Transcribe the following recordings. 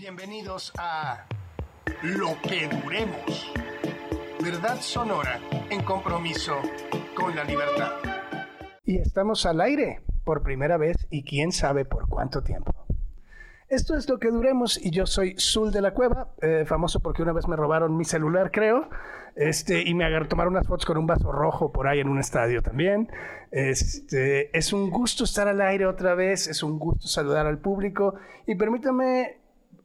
Bienvenidos a Lo que Duremos. Verdad sonora en compromiso con la libertad. Y estamos al aire por primera vez y quién sabe por cuánto tiempo. Esto es lo que duremos y yo soy Zul de la Cueva, eh, famoso porque una vez me robaron mi celular, creo, este, y me agarró tomar unas fotos con un vaso rojo por ahí en un estadio también. Este, es un gusto estar al aire otra vez, es un gusto saludar al público y permítame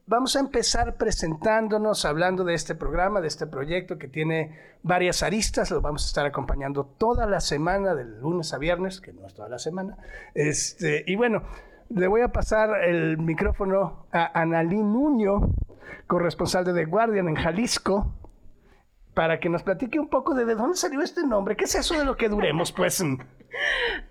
Vamos a empezar presentándonos, hablando de este programa, de este proyecto que tiene varias aristas. Lo vamos a estar acompañando toda la semana, de lunes a viernes, que no es toda la semana. Este, y bueno, le voy a pasar el micrófono a Analí Nuño, corresponsal de The Guardian en Jalisco, para que nos platique un poco de, de dónde salió este nombre. ¿Qué es eso de lo que duremos, pues?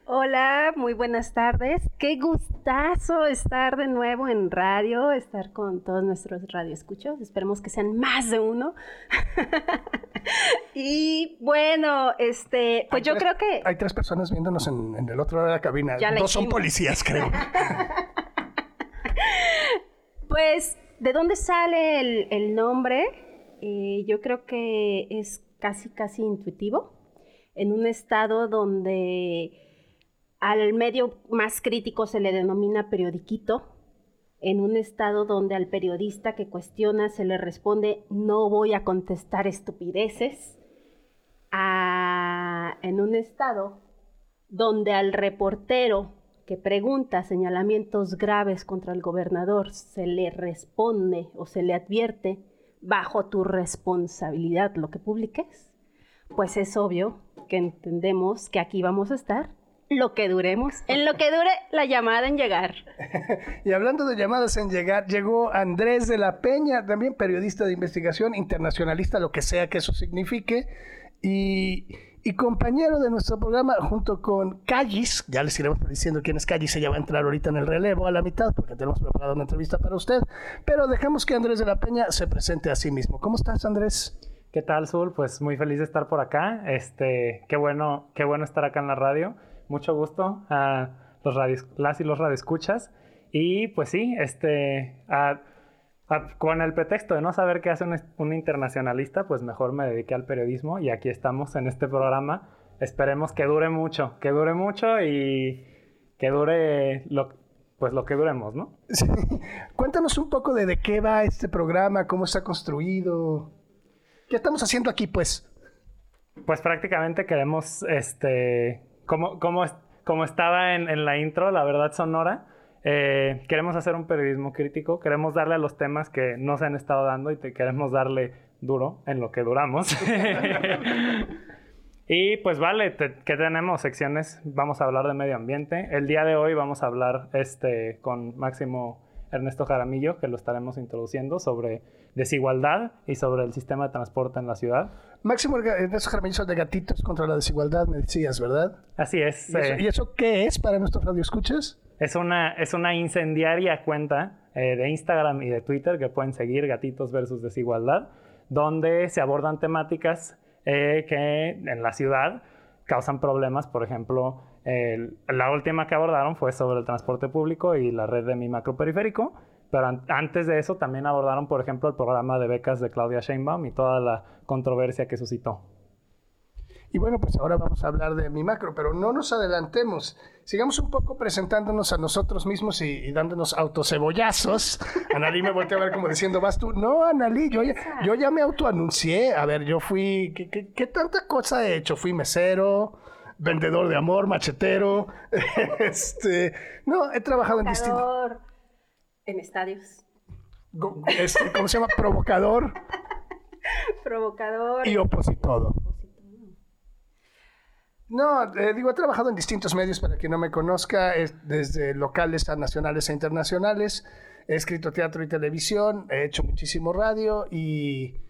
Hola, muy buenas tardes. Qué gustazo estar de nuevo en radio, estar con todos nuestros radioescuchos. Esperemos que sean más de uno. y bueno, este, pues yo creo que... Hay tres personas viéndonos en, el otro lado de la cabina. Dos son policías, creo. pues, ¿de dónde sale el, nombre? Eh, yo creo que es casi, casi intuitivo. En un estado donde al medio más crítico se le denomina periodiquito, en un estado donde al periodista que cuestiona se le responde no voy a contestar estupideces, en un estado donde al reportero que pregunta señalamientos graves contra el gobernador se le responde o se le advierte bajo tu responsabilidad lo que publiques, pues es obvio que entendemos que aquí vamos a estar lo que duremos, en lo que dure la llamada en llegar. y hablando de llamadas en llegar, llegó Andrés de la Peña, también periodista de investigación, internacionalista, lo que sea que eso signifique, y, compañero de nuestro programa junto con Callis, ya les iremos diciendo quién es Callis, ella va a entrar ahorita en el relevo a la mitad porque tenemos preparado una entrevista para usted, pero dejamos que Andrés de la Peña se presente a sí mismo. ¿Cómo estás, Andrés? ¿Qué tal, Zul? Pues muy feliz de estar por acá. Este, qué bueno, qué bueno estar acá en la radio. Mucho gusto a los las y los radioescuchas. Y pues sí, este, con el pretexto de no saber qué hace un, un, internacionalista, pues mejor me dediqué al periodismo y aquí estamos en este programa. Esperemos que dure mucho, que dure mucho y que dure lo, pues lo que duremos, ¿no? Cuéntanos un poco de, de qué va este programa, cómo está construido. ¿Qué estamos haciendo aquí, pues? Pues prácticamente queremos, este, como, como, como estaba en, la intro, la verdad sonora, eh, queremos hacer un periodismo crítico, queremos darle a los temas que no se han estado dando y te queremos darle duro en lo que duramos. y pues vale, ¿qué tenemos? Secciones, vamos a hablar de medio ambiente. El día de hoy vamos a hablar este, con Máximo Ernesto Jaramillo, que lo estaremos introduciendo sobre desigualdad y sobre el sistema de transporte en la ciudad. Máximo Ernesto Jaramillo de Gatitos contra la Desigualdad, me decías, ¿verdad? Así es. ¿Y eso, eh, qué es para nuestros radioescuchas? Es una, es una incendiaria cuenta eh, de Instagram y de Twitter que pueden seguir, Gatitos versus Desigualdad, donde se abordan temáticas eh, que en la ciudad causan problemas, por ejemplo, la última que abordaron fue sobre el transporte público y la red de mi macroperiférico, pero antes de eso también abordaron, por ejemplo, el programa de becas de Claudia Sheinbaum y toda la controversia que suscitó. Y bueno, pues ahora vamos a hablar de mi macro, pero no nos adelantemos. Sigamos un poco presentándonos a nosotros mismos y, dándonos autocebollazos. Analí me volteó a ver como diciendo, vas tú. No, Analí, yo ya, yo ya me autoanuncié. A ver, yo fui. ¿qué, qué, qué tanta cosa he hecho? Fui mesero, vendedor de amor, machetero. este, no, he trabajado en distintos. En estadios. Este, ¿Cómo se llama? Provocador. Provocador. Y opositor. No, eh, digo, he trabajado en distintos medios para quien no me conozca, desde locales a nacionales e internacionales. He escrito teatro y televisión, he hecho muchísimo radio y,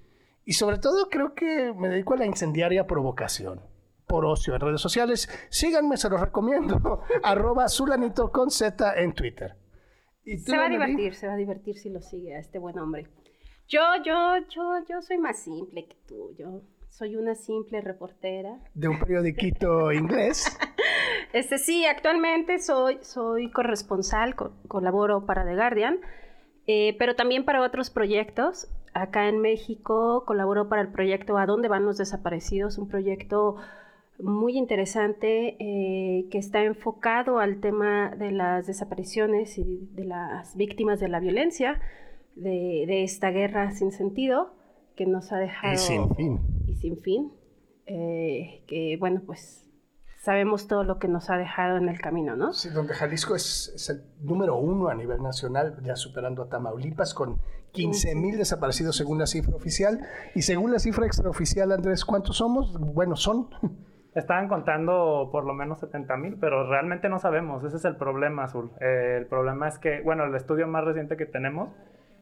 y sobre todo creo que me dedico a la incendiaria provocación por ocio en redes sociales. Síganme, se los recomiendo. Arroba Zulanito con Z en Twitter. se va a divertir, se va a divertir si lo sigue a este buen hombre. Yo, yo, yo, yo soy más simple que tú. Yo soy una simple reportera. De un periodiquito inglés. Este sí, actualmente soy, soy corresponsal, colaboro para The Guardian eh, pero también para otros proyectos. Acá en México colaboró para el proyecto ¿A dónde van los desaparecidos? Un proyecto muy interesante eh, que está enfocado al tema de las desapariciones y de las víctimas de la violencia, de, esta guerra sin sentido que nos ha dejado... Y sin fin. Y sin fin. Eh, que bueno, pues sabemos todo lo que nos ha dejado en el camino, ¿no? Sí, donde Jalisco es, el número uno a nivel nacional, ya superando a Tamaulipas con 15 mil desaparecidos según la cifra oficial. Y según la cifra extraoficial, Andrés, ¿cuántos somos? Bueno, son. Estaban contando por lo menos 70 mil, pero realmente no sabemos. Ese es el problema, Azul. Eh, el problema es que, bueno, el estudio más reciente que tenemos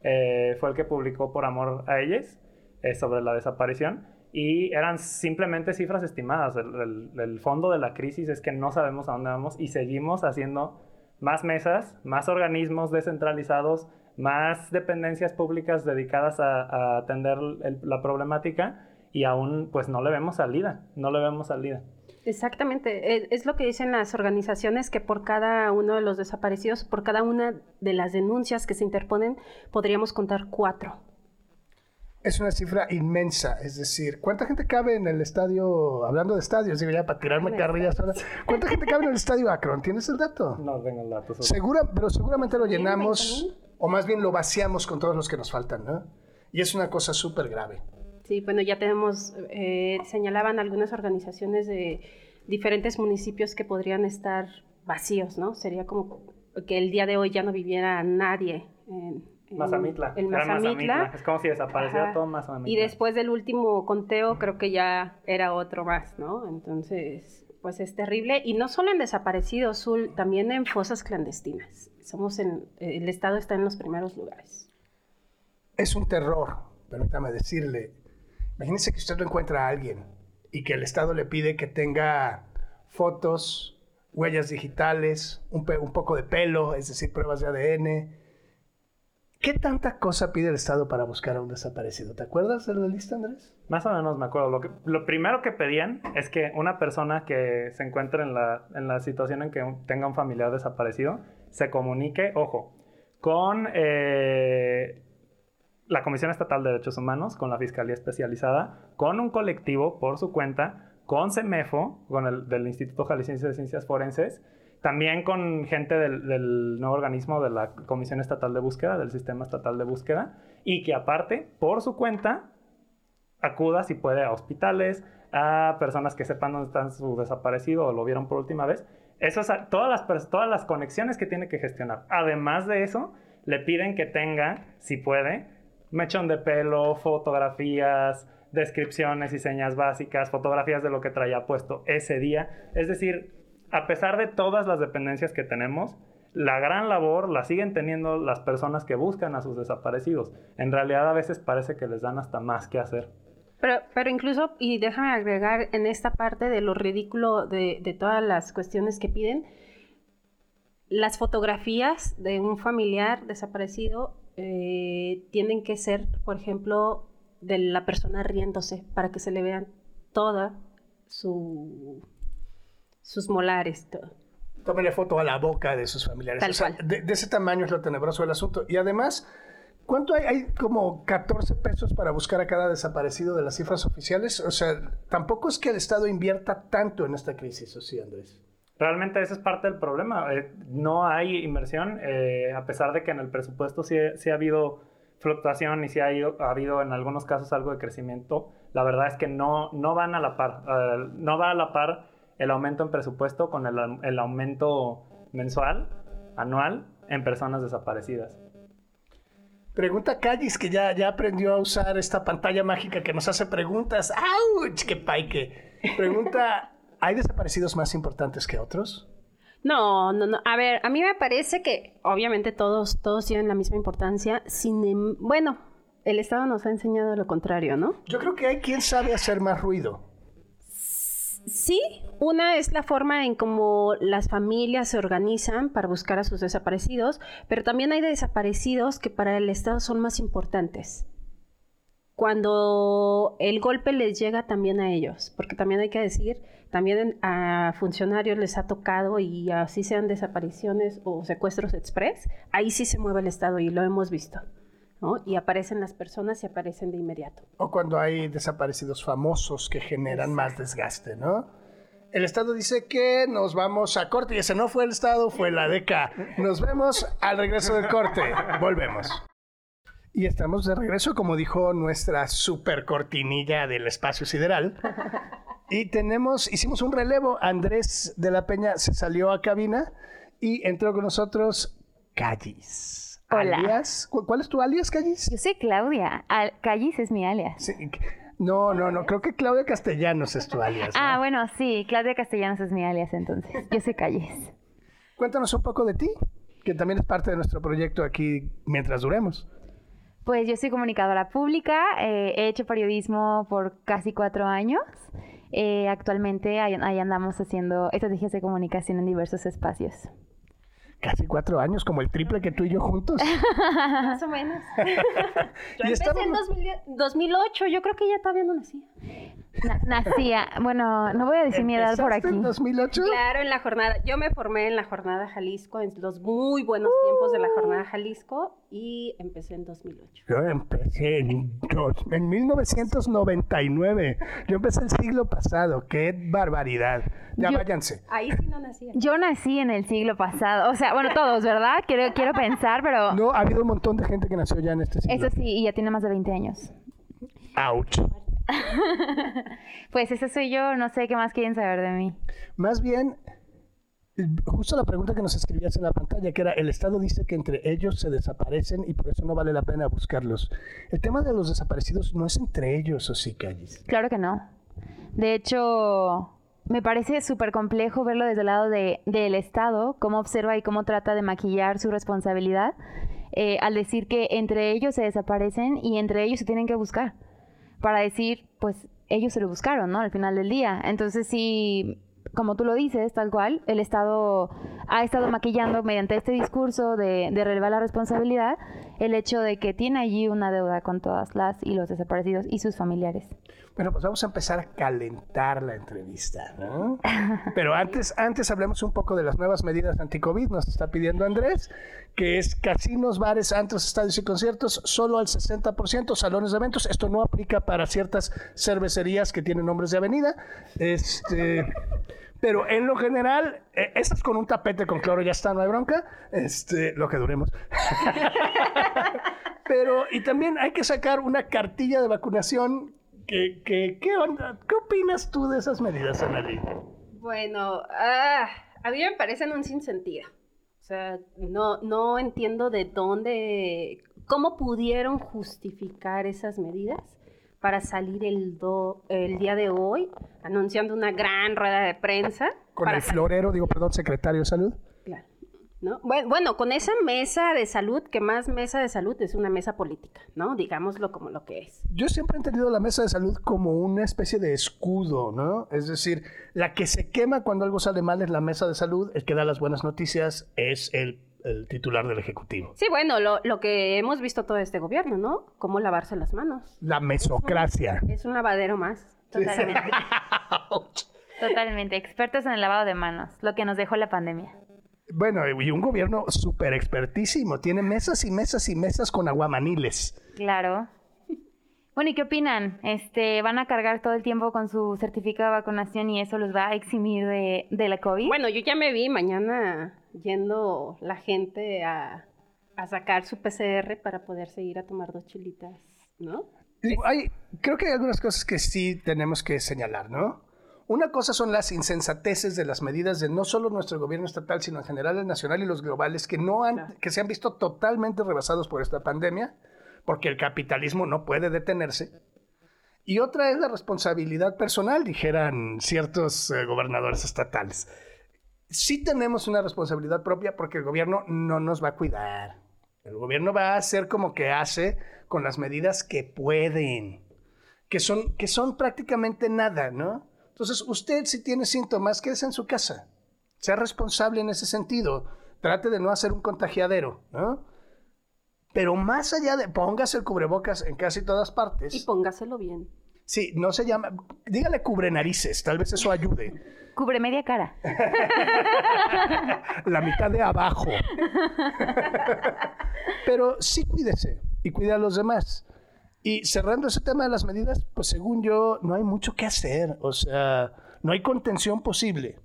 eh, fue el que publicó Por Amor a Ellas eh, sobre la desaparición y eran simplemente cifras estimadas. El, fondo de la crisis es que no sabemos a dónde vamos y seguimos haciendo más mesas, más organismos descentralizados, más dependencias públicas dedicadas a, atender la problemática y aún pues no le vemos salida, no le vemos salida. Exactamente, e, es lo que dicen las organizaciones que por cada uno de los desaparecidos, por cada una de las denuncias que se interponen, podríamos contar cuatro es una cifra inmensa, es decir, ¿cuánta gente cabe en el estadio, hablando de estadios, digo ya para tirarme carrillas ahora, ¿cuánta gente cabe en el estadio Akron? ¿Tienes el dato? No tengo el dato. Segura, pero seguramente lo llenamos, o más bien lo vaciamos con todos los que nos faltan, ¿no? Y es una cosa súper grave. Sí, bueno, ya tenemos, eh, señalaban algunas organizaciones de diferentes municipios que podrían estar vacíos, ¿no? Sería como que el día de hoy ya no viviera nadie en, Mazamitla. El Mazamitla. Es como si desapareciera todo Mazamitla. Y después del último conteo creo que ya era otro más, ¿no? Entonces, pues es terrible. Y no solo en desaparecidos, Sul, también en fosas clandestinas. Somos en, el Estado está en los primeros lugares. Es un terror, permítame decirle. Imagínese que usted lo encuentra a alguien y que el Estado le pide que tenga fotos, huellas digitales, un, un poco de pelo, es decir, pruebas de ADN, ¿Qué tanta cosa pide el Estado para buscar a un desaparecido? ¿Te acuerdas de la lista, Andrés? Más o menos me acuerdo. Lo, primero que pedían es que una persona que se encuentre en la, situación en que tenga un familiar desaparecido se comunique, ojo, con eh, la Comisión Estatal de Derechos Humanos, con la Fiscalía Especializada, con un colectivo por su cuenta, con CEMEFO, con el Instituto Jalisciense de Ciencias Forenses, también con gente del, nuevo organismo de la Comisión Estatal de Búsqueda, del Sistema Estatal de Búsqueda, y que aparte, por su cuenta, acuda si puede a hospitales, a personas que sepan dónde está su desaparecido o lo vieron por última vez. Eso todas, las, todas las conexiones que tiene que gestionar. Además de eso, le piden que tenga, si puede, mechón de pelo, fotografías, descripciones y señas básicas, fotografías de lo que traía puesto ese día. Es decir, a pesar de todas las dependencias que tenemos, la gran labor la siguen teniendo las personas que buscan a sus desaparecidos. En realidad a veces parece que les dan hasta más que hacer. Pero, pero incluso, y déjame agregar en esta parte de lo ridículo de, todas las cuestiones que piden, las fotografías de un familiar desaparecido eh, tienen que ser, por ejemplo, de la persona riéndose para que se le vean toda su sus molares, todo. Tómenle foto a la boca de sus familiares. De, ese tamaño es lo tenebroso del asunto. Y además, ¿cuánto hay? Hay como 14 pesos para buscar a cada desaparecido de las cifras oficiales. O sea, tampoco es que el Estado invierta tanto en esta crisis, ¿o sí, Andrés? Realmente ese es parte del problema. Eh, no hay inversión, eh, a pesar de que en el presupuesto sí, ha habido fluctuación y sí ha, ha, habido en algunos casos algo de crecimiento. La verdad es que no, no van a la par. Eh, no va a la par el aumento en presupuesto con el, aumento mensual, anual, en personas desaparecidas. Pregunta Callis, que ya, ya aprendió a usar esta pantalla mágica que nos hace preguntas. ¡Auch! ¡Qué paique! Pregunta, ¿hay desaparecidos más importantes que otros? No, no, no. A ver, a mí me parece que obviamente todos, todos tienen la misma importancia. Sin, em, bueno, el Estado nos ha enseñado lo contrario, ¿no? Yo creo que hay quien sabe hacer más ruido. Sí, una es la forma en cómo las familias se organizan para buscar a sus desaparecidos, pero también hay desaparecidos que para el Estado son más importantes. cuando el golpe les llega también a ellos, porque también hay que decir, también a funcionarios les ha tocado y así sean desapariciones o secuestros express, ahí sí se mueve el Estado y lo hemos visto. ¿No? Y aparecen las personas y aparecen de inmediato. O cuando hay desaparecidos famosos que generan más desgaste, ¿no? El Estado dice que nos vamos a corte y ese no fue el Estado, fue la DECA. Nos vemos al regreso del corte. Volvemos. Y estamos de regreso, como dijo nuestra super cortinilla del espacio sideral. Y tenemos, hicimos un relevo. Andrés de la Peña se salió a cabina y entró con nosotros Callis. Hola. ¿Cuál es tu alias, Callis? Yo soy Claudia. Callis es mi alias. No, no, no. Creo que Claudia Castellanos es tu alias. Ah, bueno, sí. Claudia Castellanos es mi alias, entonces. Yo soy Callis. Cuéntanos un poco de ti, que también es parte de nuestro proyecto aquí mientras duremos. Pues yo soy comunicadora pública, eh, he hecho periodismo por casi cuatro años. Eh, actualmente ahí, andamos haciendo estrategias de comunicación en diversos espacios. Casi cuatro años, como el triple que tú y yo juntos. Más o menos. yo empecé en 2008, yo creo que ya todavía no nacía nacía, bueno, no voy a decir mi edad por aquí. en 2008? Claro, en la jornada. Yo me formé en la jornada Jalisco, en los muy buenos tiempos de la jornada Jalisco, y empecé en 2008. Yo empecé en, en 1999. Yo empecé el siglo pasado. ¡Qué barbaridad! Ya váyanse. Ahí sí no nacía. Yo nací en el siglo pasado. O sea, bueno, todos, ¿verdad? Quiero, quiero pensar, pero. No, ha habido un montón de gente que nació ya en este siglo. Eso sí, y ya tiene más de 20 años. ¡Auch! pues ese soy yo, no sé qué más quieren saber de mí. Más bien, justo la pregunta que nos escribías en la pantalla, que era, el Estado dice que entre ellos se desaparecen y por eso no vale la pena buscarlos. El tema de los desaparecidos no es entre ellos, ¿o sí, Calles? Claro que no. De hecho, me parece súper complejo verlo desde el lado de, del Estado, cómo observa y cómo trata de maquillar su responsabilidad, eh, al decir que entre ellos se desaparecen y entre ellos se tienen que buscar para decir, pues ellos se lo buscaron, ¿no? Al final del día. Entonces, sí, como tú lo dices, tal cual, el Estado ha estado maquillando mediante este discurso de, de relevar la responsabilidad el hecho de que tiene allí una deuda con todas las y los desaparecidos y sus familiares. Bueno, pues vamos a empezar a calentar la entrevista, ¿no? Pero antes, antes hablemos un poco de las nuevas medidas anti-COVID. Nos está pidiendo Andrés, que es casinos, bares, antros, estadios y conciertos, solo al 60%, salones de eventos. Esto no aplica para ciertas cervecerías que tienen nombres de avenida. Este... Pero en lo general, eh, esas con un tapete con cloro ya está, no hay bronca. Este, lo que duremos. Pero, y también hay que sacar una cartilla de vacunación ¿Qué, qué, qué onda? ¿Qué opinas tú de esas medidas, Anneli? Bueno, ah, a mí me parecen un sinsentido. O sea, no, no entiendo de dónde, cómo pudieron justificar esas medidas para salir el, el día de hoy anunciando una gran rueda de prensa. Con el florero, digo, perdón, secretario de salud. Bueno, con esa mesa de salud, que más mesa de salud es una mesa política, ¿no? Digámoslo como lo que es. Yo siempre he entendido la mesa de salud como una especie de escudo, ¿no? Es decir, la que se quema cuando algo sale mal es la mesa de salud, el que da las buenas noticias es el, titular del Ejecutivo. Sí, bueno, lo, que hemos visto todo este gobierno, ¿no? Cómo lavarse las manos. La mesocracia. Es un lavadero más. Totalmente. Totalmente. Expertos en el lavado de manos, lo que nos dejó la pandemia. Bueno, y un gobierno súper expertísimo. Tiene mesas y mesas y mesas con aguamaniles. Claro. Bueno, ¿y qué opinan? Este, ¿Van a cargar todo el tiempo con su certificado de vacunación y eso los va a eximir de, de la COVID? Bueno, yo ya me vi mañana yendo la gente a, a sacar su PCR para poder seguir a tomar dos chilitas, ¿no? Hay, creo que hay algunas cosas que sí tenemos que señalar, ¿no? Una cosa son las insensateces de las medidas de no solo nuestro gobierno estatal, sino en general el nacional y los globales, que, no han, que se han visto totalmente rebasados por esta pandemia, porque el capitalismo no puede detenerse. Y otra es la responsabilidad personal, dijeran ciertos eh, gobernadores estatales. Sí tenemos una responsabilidad propia porque el gobierno no nos va a cuidar. El gobierno va a hacer como que hace con las medidas que pueden, que son, que son prácticamente nada, ¿no? Entonces, usted si tiene síntomas, quédese en su casa. Sea responsable en ese sentido. Trate de no hacer un contagiadero, ¿no? Pero más allá de póngase el cubrebocas en casi todas partes. Y póngaselo bien. Sí, no se llama. Dígale cubre narices, tal vez eso ayude. Cubre media cara. La mitad de abajo. Pero sí cuídese y cuida a los demás. Y cerrando ese tema de las medidas, pues según yo, no hay mucho que hacer. O sea, no hay contención posible.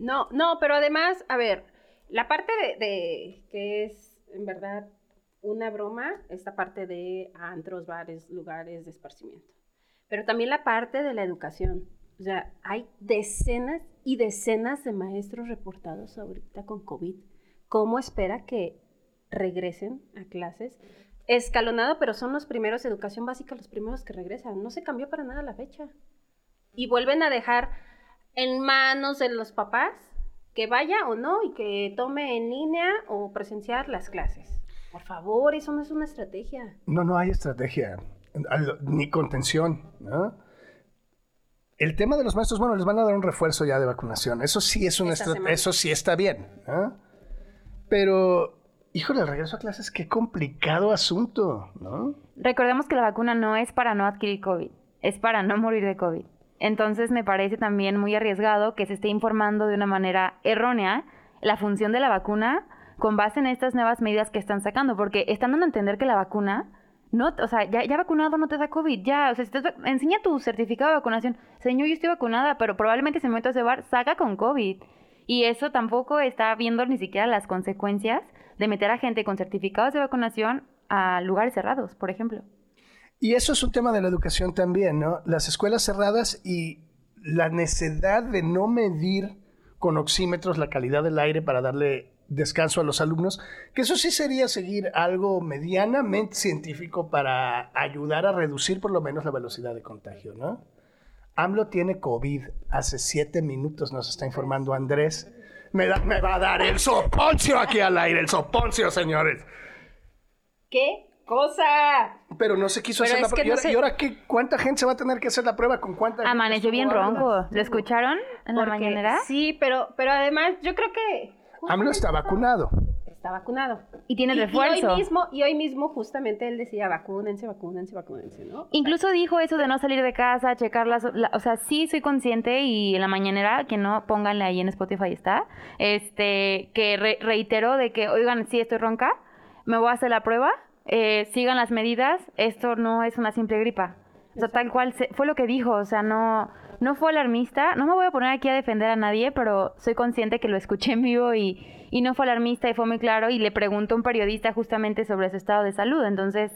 No, no, pero además, a ver, la parte de, que es en verdad una broma, esta parte de antros, bares, lugares de esparcimiento. Pero también la parte de la educación. O sea, hay decenas y decenas de maestros reportados ahorita con COVID. ¿Cómo espera que regresen a clases? Escalonado, pero son los primeros, educación básica, los primeros que regresan. No se cambió para nada la fecha. Y vuelven a dejar en manos de los papás que vaya o no y que tome en línea o presenciar las clases. Por favor, eso no es una estrategia. No, no hay estrategia, ni contención. ¿no? El tema de los maestros, bueno, les van a dar un refuerzo ya de vacunación. Eso sí es una eso sí está bien. ¿no? Pero, híjole, el regreso a clases, qué complicado asunto, ¿no? Recordemos que la vacuna no es para no adquirir COVID, es para no morir de COVID. Entonces me parece también muy arriesgado que se esté informando de una manera errónea la función de la vacuna con base en estas nuevas medidas que están sacando, porque están dando a entender que la vacuna no, o sea, ya, ya vacunado no te da COVID, ya, o sea, si enseña tu certificado de vacunación, señor, yo estoy vacunada, pero probablemente se me mete a ese bar, saca con COVID. Y eso tampoco está viendo ni siquiera las consecuencias de meter a gente con certificados de vacunación a lugares cerrados, por ejemplo. Y eso es un tema de la educación también, ¿no? Las escuelas cerradas y la necesidad de no medir con oxímetros la calidad del aire para darle descanso a los alumnos, que eso sí sería seguir algo medianamente científico para ayudar a reducir por lo menos la velocidad de contagio, ¿no? AMLO tiene COVID, hace siete minutos nos está informando Andrés. Me, me va a dar el soponcio aquí al aire, el soponcio, señores. ¿Qué? cosa. Pero no se quiso hacer la prueba. ¿Y, ahora, qué? ¿Cuánta gente se va a tener que hacer la prueba? ¿Con cuánta Amaneció bien ronco. ¿Lo escucharon en la mañanera? Sí, pero, pero además yo creo que... AMLO está vacunado. Está vacunado. Y tiene refuerzo. Y hoy, mismo, y hoy mismo justamente él decía, vacúnense, vacúnense, vacúnense, ¿no? Incluso dijo eso de no salir de casa, checar las... o sea, sí soy consciente y en la mañanera, que no pónganle ahí en Spotify está, este, que reiteró de que, oigan, sí estoy ronca, me voy a hacer la prueba, eh, sigan las medidas, esto no es una simple gripa. O sea, tal cual fue lo que dijo, o sea, no, no fue alarmista. No me voy a poner aquí a defender a nadie, pero soy consciente que lo escuché en vivo y, y no fue alarmista y fue muy claro y le preguntó a un periodista justamente sobre su estado de salud. Entonces,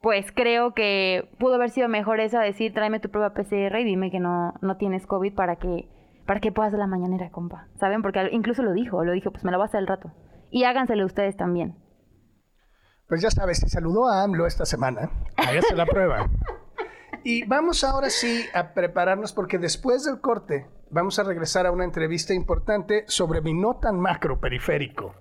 pues creo que pudo haber sido mejor eso a decir, tráeme tu prueba PCR y dime que no, no tienes COVID para que, para que puedas de la mañanera, compa. ¿Saben? Porque incluso lo dijo, lo dijo, pues me lo voy a hacer el rato. Y háganselo ustedes también. Pues ya sabes, si saludó a AMLO esta semana, hágase la prueba. Y vamos ahora sí a prepararnos porque después del corte vamos a regresar a una entrevista importante sobre mi no tan macro periférico.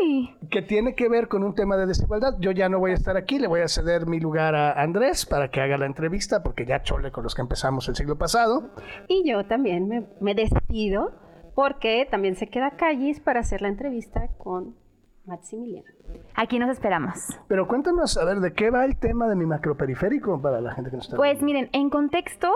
Uy. Que tiene que ver con un tema de desigualdad. Yo ya no voy a estar aquí, le voy a ceder mi lugar a Andrés para que haga la entrevista porque ya chole con los que empezamos el siglo pasado. Y yo también me, me despido porque también se queda Callis para hacer la entrevista con Maximiliano. Aquí nos esperamos. Pero cuéntanos, a ver, ¿de qué va el tema de mi macroperiférico para la gente que nos está Pues miren, en contexto,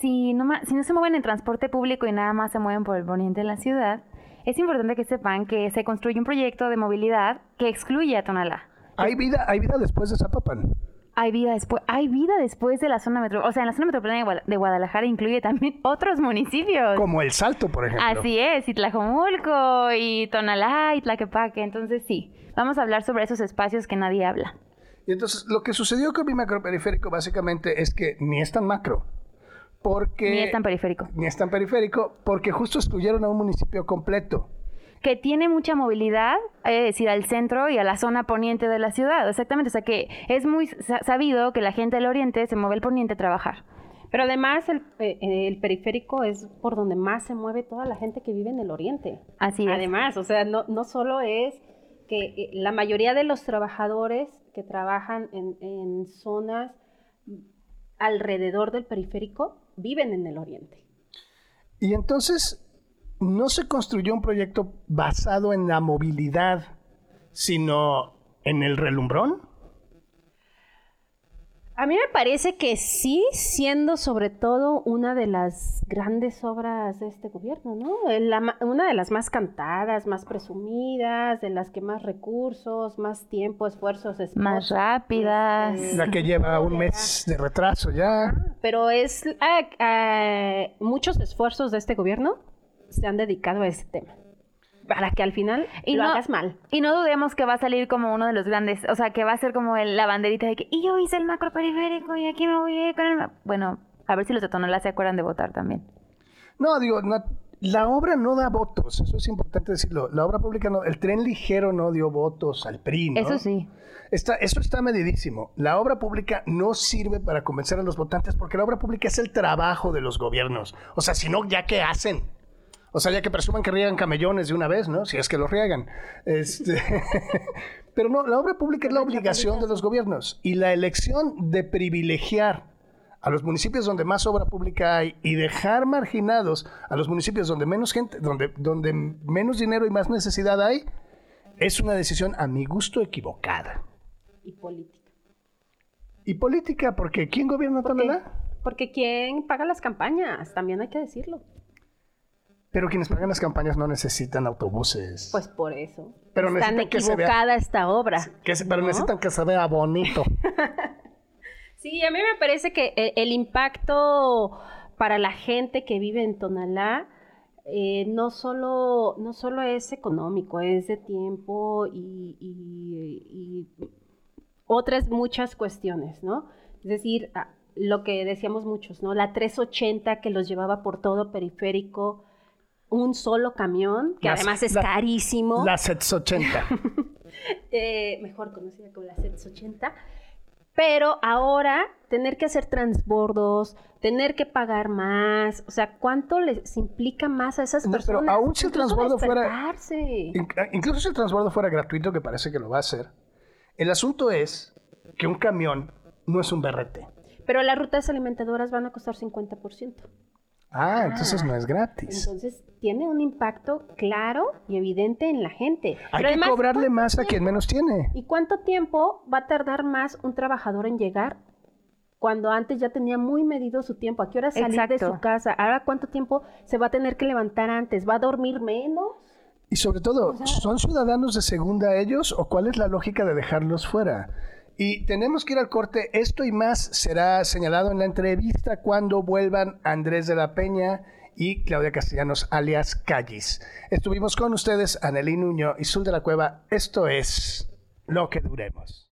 si no, si no se mueven en transporte público y nada más se mueven por el poniente de la ciudad, es importante que sepan que se construye un proyecto de movilidad que excluye a Tonalá. ¿Hay vida, hay vida después de Zapopan? Hay vida después, hay vida después de la zona metro, o sea, en la zona metropolitana de Guadalajara incluye también otros municipios. Como El Salto, por ejemplo. Así es, y Tlajomulco, y Tonalá, y Tlaquepaque. Entonces sí, vamos a hablar sobre esos espacios que nadie habla. Y entonces lo que sucedió con mi macroperiférico básicamente es que ni es tan macro. Porque, ni es tan periférico. Ni es tan periférico, porque justo excluyeron a un municipio completo que tiene mucha movilidad, es decir, al centro y a la zona poniente de la ciudad. Exactamente, o sea que es muy sabido que la gente del oriente se mueve al poniente a trabajar. Pero además el, el, periférico es por donde más se mueve toda la gente que vive en el oriente. Así es. Además, o sea, no, no solo es que eh, la mayoría de los trabajadores que trabajan en, en zonas alrededor del periférico viven en el oriente. Y entonces, no se construyó un proyecto basado en la movilidad, sino en el relumbrón? A mí me parece que sí, siendo sobre todo una de las grandes obras de este gobierno, ¿no? una de las más cantadas, más presumidas, de las que más recursos, más tiempo, esfuerzos, más rápidas. Este, la que lleva un mes de retraso ya. Pero es ah, ah, muchos esfuerzos de este gobierno se han dedicado a ese tema para que al final y lo hagas mal. Y no dudemos que va a salir como uno de los grandes, o sea, que va a ser como la banderita de que, y yo hice el macro periférico y aquí me voy con el... Bueno, a ver si los de Tonalá se acuerdan de votar también. No, digo, la obra no da votos, eso es importante decirlo. La obra pública no, el tren ligero no dio votos al PRI, ¿no? Eso sí. Está, eso está medidísimo. La obra pública no sirve para convencer a los votantes porque la obra pública es el trabajo de los gobiernos. O sea, si no, ¿ya qué hacen? O sea, ya que presuman que riegan camellones de una vez, ¿no? Si es que los riegan. Este... Pero no, la obra pública es la obligación de los gobiernos y la elección de privilegiar a los municipios donde más obra pública hay y dejar marginados a los municipios donde menos gente, donde, donde menos dinero y más necesidad hay, es una decisión a mi gusto equivocada. Y política. Y política, porque ¿quién gobierna Tonalá? Porque ¿quién paga las campañas? También hay que decirlo. Pero quienes pagan las campañas no necesitan autobuses. Pues por eso. Pero Están equivocada esta obra. Que pero necesitan que se vea bonito. sí, a mí me parece que el, impacto para la gente que vive en Tonalá eh, no, solo, no solo es económico, es de tiempo y, y otras muchas cuestiones, ¿no? Es decir, lo que decíamos muchos, ¿no? La 380 que los llevaba por todo periférico un solo camión, que además es carísimo. La 780. eh, mejor conocida como la 780. Pero ahora tener que hacer transbordos, tener que pagar más, o sea, ¿cuánto les implica más a esas personas? Pero aún si el transbordo fuera... Incluso si el transbordo fuera gratuito, que parece que lo va a hacer, el asunto es que un camión no es un berrete. Pero las rutas alimentadoras van a costar 50%. Ah, entonces no es gratis. Entonces tiene un impacto claro y evidente en la gente. Hay que cobrarle más a quien menos tiene. ¿Y cuánto tiempo va a tardar más un trabajador en llegar cuando antes ya tenía muy medido su tiempo? ¿A qué hora salir de su casa? ¿Ahora cuánto tiempo se va a tener que levantar antes? ¿Va a dormir menos? Y sobre todo, ¿son ciudadanos de segunda ellos o cuál es la lógica de dejarlos fuera? Y tenemos que ir al corte. Esto y más será señalado en la entrevista cuando vuelvan Andrés de la Peña y Claudia Castellanos, alias Callis. Estuvimos con ustedes, Anelí Nuño y Sul de la Cueva. Esto es Lo que Duremos.